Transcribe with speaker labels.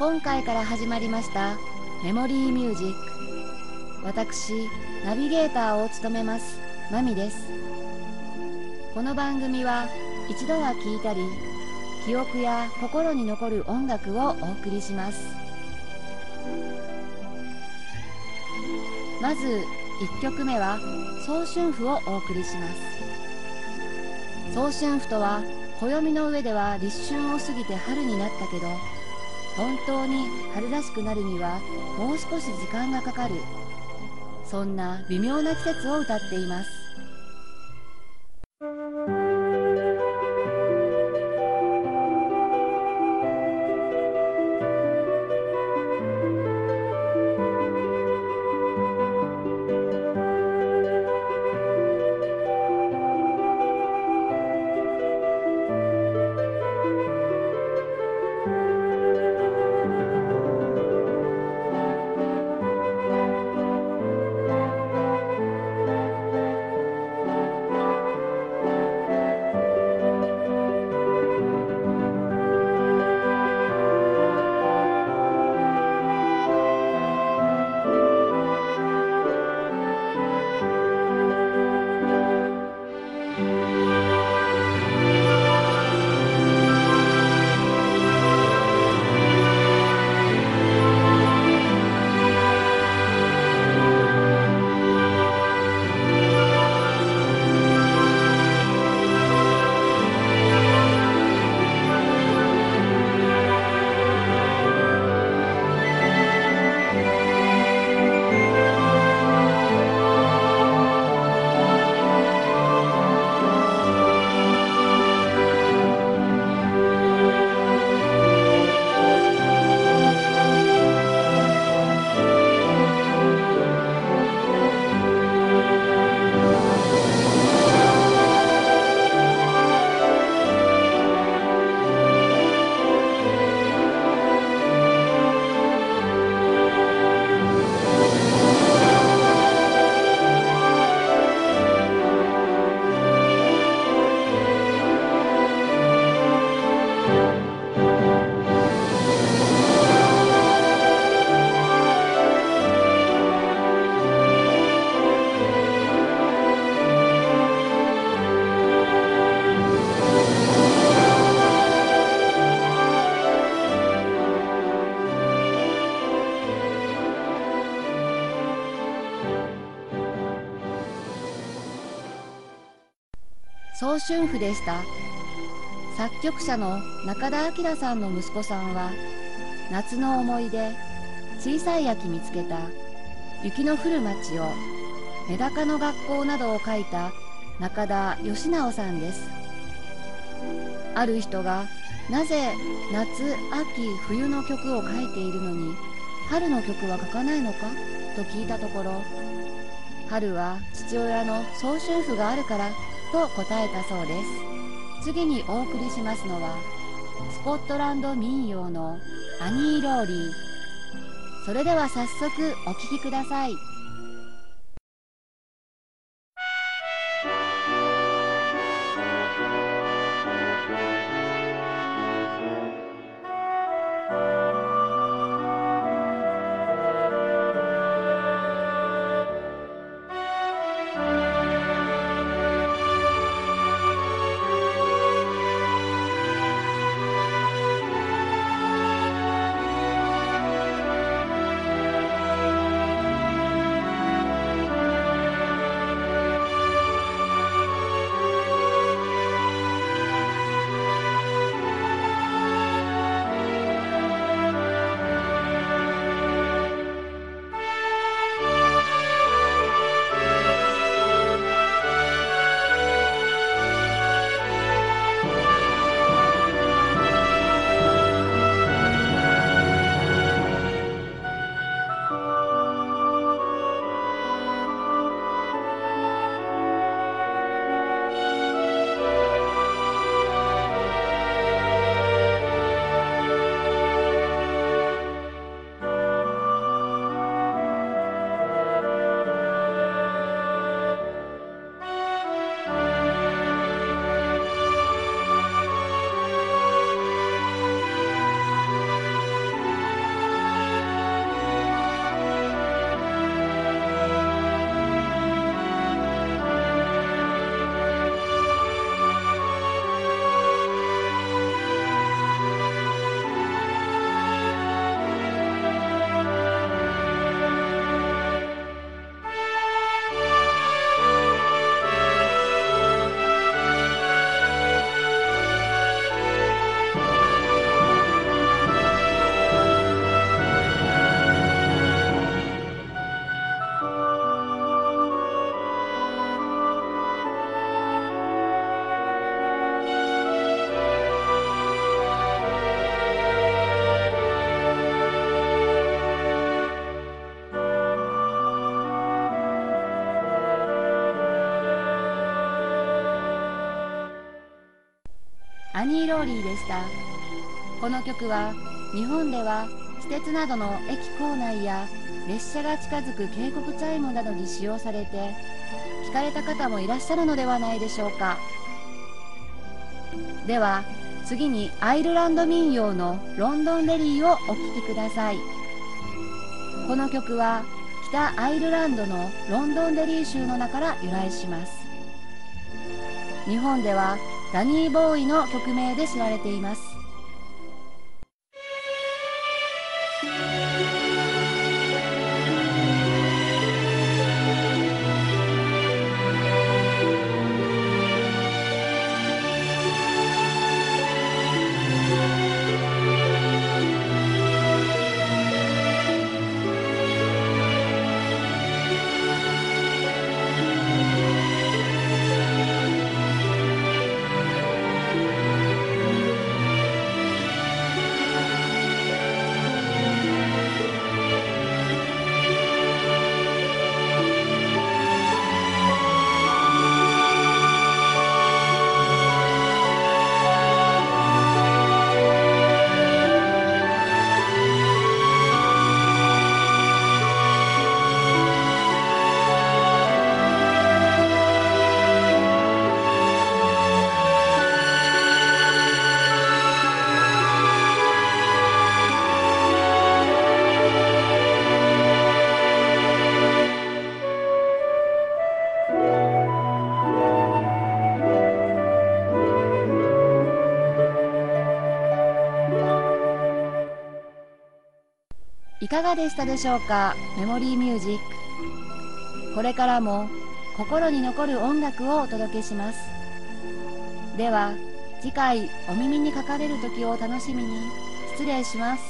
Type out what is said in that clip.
Speaker 1: 今回から始まりましたメモリーミュージック私ナビゲーターを務めますマミです。この番組は一度は聴いたり記憶や心に残る音楽をお送りします。まず1曲目は早春譜をお送りします。早春譜とは暦の上では立春を過ぎて春になったけど本当に春らしくなるにはもう少し時間がかかる。そんな微妙な季節を歌っています。早春譜でした。作曲者の中田明さんの息子さんは夏の思い出小さい秋見つけた雪の降る街をメダカの学校などを書いた中田義直さんです。ある人がなぜ夏秋冬の曲を書いているのに春の曲は書かないのか？と聞いたところ春は父親の早春譜があるからと答えたそうです。次にお送りしますのはスコットランド民謡のアニー・ローリー。それでは早速お聴きください。アニー・ローリーでした。この曲は日本では私鉄などの駅構内や列車が近づく警告チャイムなどに使用されて聞かれた方もいらっしゃるのではないでしょうか。では次にアイルランド民謡の「ロンドンデリー」をお聴きください。この曲は北アイルランドのロンドンデリー州の名から由来します。日本ではダニー・ボーイの曲名で知られています。かがでしたでしょうか？メモリーミュージック。これからも心に残る音楽をお届けします。では次回お耳にかかれる時を楽しみに。失礼します。